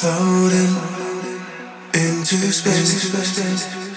floating into space.